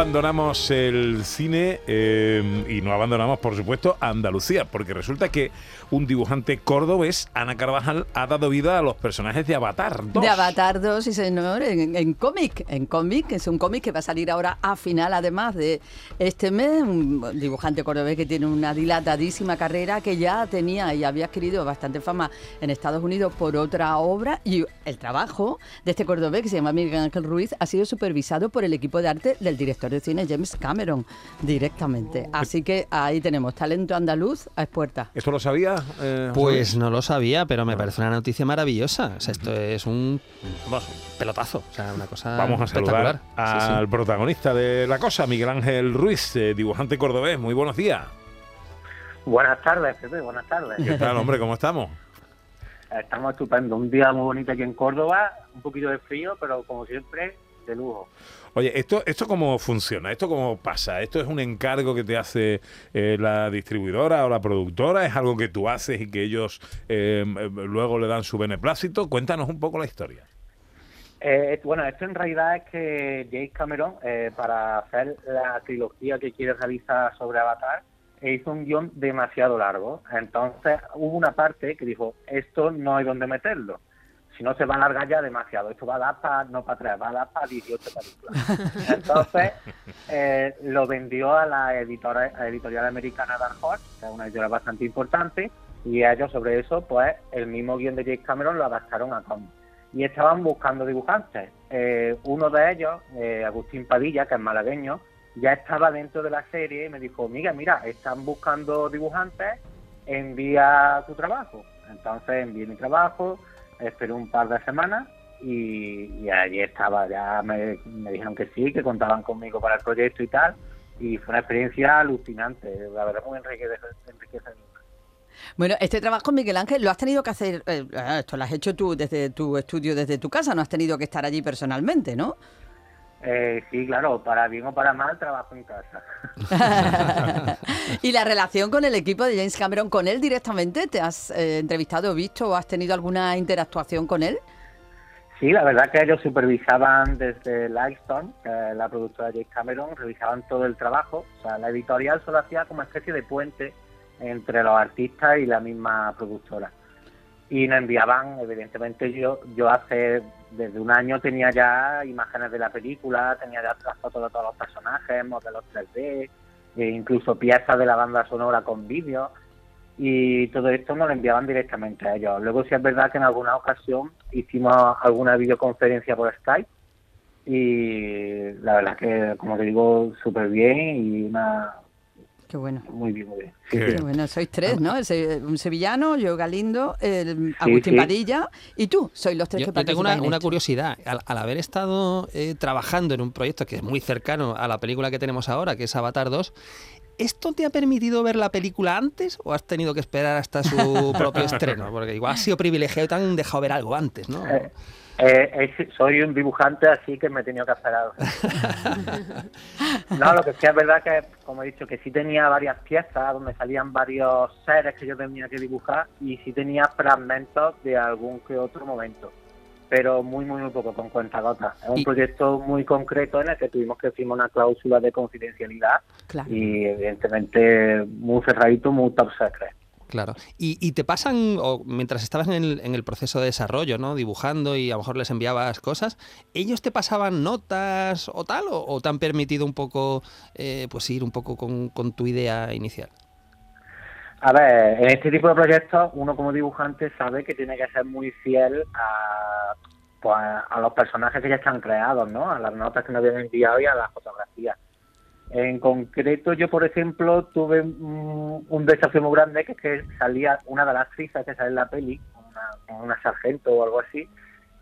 Abandonamos el cine eh, y no abandonamos, por supuesto, Andalucía, porque resulta que un dibujante cordobés, Ana Carvajal, ha dado vida a los personajes de Avatar 2. De Avatar 2, sí señor, en, en cómic, en cómic, es un cómic que va a salir ahora a final además de este mes, un dibujante cordobés que tiene una dilatadísima carrera que ya tenía y había adquirido bastante fama en Estados Unidos por otra obra y el trabajo de este cordobés que se llama Miguel Ángel Ruiz ha sido supervisado por el equipo de arte del director de cine James Cameron directamente. Así que ahí tenemos talento andaluz a expuerta. ¿Esto lo sabía? eh, Pues no lo sabía, pero me parece una noticia maravillosa. O sea, esto es un, pelotazo. O sea, una cosa Vamos a saludar espectacular. Sí, sí. al protagonista de la cosa, Miguel Ángel Ruiz, eh, dibujante cordobés. Muy buenos días. Buenas tardes, Pepe, buenas tardes. ¿Qué tal, hombre? ¿Cómo estamos? Estamos estupendo. Un día muy bonito aquí en Córdoba, un poquito de frío, pero como siempre, de lujo. Oye, ¿esto, ¿esto cómo funciona? ¿Esto cómo pasa? ¿Esto es un encargo que te hace eh, la distribuidora o la productora? ¿Es algo que tú haces y que ellos eh, luego le dan su beneplácito? Cuéntanos un poco la historia. Eh, bueno, esto en realidad es que James Cameron, eh, para hacer la trilogía que quiere realizar sobre Avatar, hizo un guion demasiado largo. Entonces hubo una parte que dijo, esto no hay donde meterlo. Si no se va a alargar ya demasiado. Esto va a dar para, no para tres, va a dar para 18 películas. Entonces eh, lo vendió a la editora, a editorial americana Dark Horse, que es una editorial bastante importante, y ellos sobre eso, pues el mismo guion de James Cameron lo adaptaron a cómic. Y estaban buscando dibujantes. Eh, uno de ellos, eh, Agustín Padilla, que es malagueño, ya estaba dentro de la serie y me dijo, Miguel, mira, están buscando dibujantes, envía tu trabajo. Entonces envié mi trabajo, esperé un par de semanas y, allí estaba, ya me, me dijeron que sí, que contaban conmigo para el proyecto y tal, y fue una experiencia alucinante, la verdad muy enriquece- enriquecedora. Bueno, este trabajo, Miguel Ángel, lo has tenido que hacer, eh, esto lo has hecho tú desde tu estudio, desde tu casa, no has tenido que estar allí personalmente, ¿no? Eh, sí, claro, para bien o para mal trabajo en casa. y la relación con el equipo de James Cameron, ¿con él directamente? ¿Te has eh, entrevistado, visto o has tenido alguna interactuación con él? Sí, la verdad que ellos supervisaban desde Lightstone, que es la productora de James Cameron, revisaban todo el trabajo. O sea, la editorial solo hacía como especie de puente entre los artistas y la misma productora. Y nos enviaban, evidentemente yo yo hace, desde un año tenía ya imágenes de la película, tenía ya las fotos de todos los personajes, modelos 3D, e incluso piezas de la banda sonora con vídeos y todo esto nos lo enviaban directamente a ellos. Luego sí es verdad que en alguna ocasión hicimos alguna videoconferencia por Skype y la verdad que, como te digo, súper bien y una... Qué bueno. Muy bien, muy bien. Sí, Qué sí. Bueno, sois tres, ¿no? El se- un sevillano, yo Galindo, el Agustín sí. Padilla y tú. Sois los tres Yo, que yo tengo una, participáis en una esto. curiosidad. Al, al haber estado eh, trabajando en un proyecto que es muy cercano a la película que tenemos ahora, que es Avatar 2, ¿esto te ha permitido ver la película antes o has tenido que esperar hasta su propio estreno? Porque igual has sido privilegiado y te han dejado ver algo antes, ¿no? Eh, eh, soy un dibujante, así que me he tenido que esperar. no, lo que sí es verdad que, como he dicho, que sí tenía varias piezas donde salían varios seres que yo tenía que dibujar y sí tenía fragmentos de algún que otro momento. Pero muy, muy, muy poco, con cuentagotas. Es un Y- proyecto muy concreto en el que tuvimos que firmar una cláusula de confidencialidad Claro. y, evidentemente, muy cerradito, muy top secret. Claro. Y, y te pasan, o mientras estabas en el, en el proceso de desarrollo, ¿no? Dibujando y a lo mejor les enviabas cosas, ¿ellos te pasaban notas o tal? ¿O, o te han permitido un poco, eh, pues ir un poco con, con tu idea inicial? A ver, en este tipo de proyectos uno como dibujante sabe que tiene que ser muy fiel a, pues, a los personajes que ya están creados, ¿no? A las notas que nos habían enviado y a las fotografías. En concreto, yo, por ejemplo, tuve mm, un desafío muy grande, que es que salía una de las actrices que sale en la peli, una, una sargento o algo así,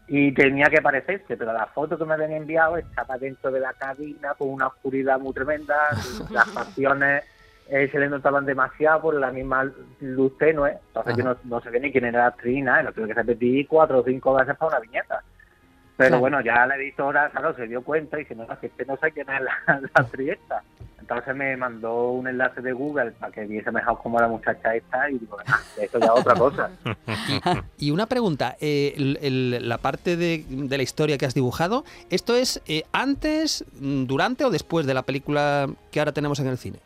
y tenía que parecerse, pero la foto que me habían enviado estaba dentro de la cabina con una oscuridad muy tremenda, las facciones eh, se le notaban demasiado por la misma luz tenue, entonces yo no, no sabía ni quién era la actriz, nada, y lo tuve que repetir cuatro o cinco veces para una viñeta. Pero Claro. bueno, ya la editora, claro, se dio cuenta y dice, no, es que este no sé quién es la, la actriz esta. Entonces me mandó un enlace de Google para que viese mejor cómo la muchacha esta y digo, ah, esto ya es otra cosa. Y una pregunta, eh, el- el- la parte de, de la historia que has dibujado, ¿esto es eh, antes, mm, durante o después de la película que ahora tenemos en el cine?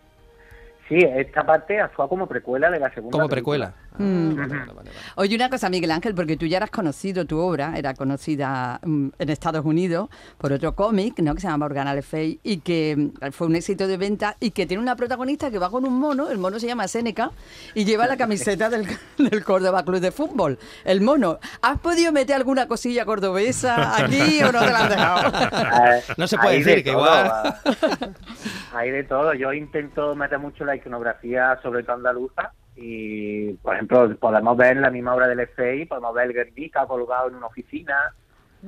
Sí, esta parte actúa como precuela de la segunda Como película. precuela. Mm. Vale, vale, vale, vale. Oye, una cosa, Miguel Ángel, porque tú ya eras conocido, tu obra era conocida mm, en Estados Unidos por otro cómic, ¿no? Que se llama Organa Le Fay y que mm, fue un éxito de venta y que tiene una protagonista que va con un mono, el mono se llama Seneca y lleva la camiseta del, del Córdoba Club de Fútbol. El mono. ¿Has podido meter alguna cosilla cordobesa aquí o no te la has dejado? Eh, No se puede decir de que todo, igual. Hay de todo. Yo intento meter mucho la iconografía, sobre todo andaluza. Y, por ejemplo, podemos ver la misma obra del FI, podemos ver Guernica colgado en una oficina,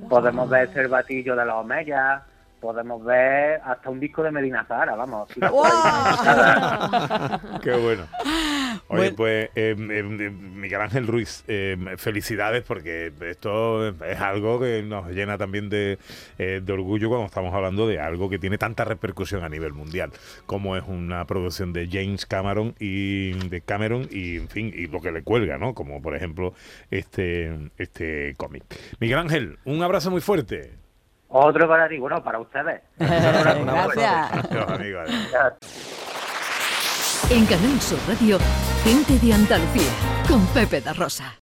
podemos ver el batillo de los Omeyas, podemos ver hasta un disco de Medina Zara, vamos. si Qué bueno. Oye, Bueno. pues eh, eh, Miguel Ángel Ruiz, eh, felicidades porque esto es algo que nos llena también de, eh, de orgullo cuando estamos hablando de algo que tiene tanta repercusión a nivel mundial, como es una producción de James Cameron y de Cameron y en fin y lo que le cuelga, ¿no? Como por ejemplo este este cómic. Miguel Ángel, un abrazo muy fuerte. Otro para ti, bueno, para ustedes. Gracias. En Canal Sur Radio, gente de Andalucía, con Pepe da Rosa.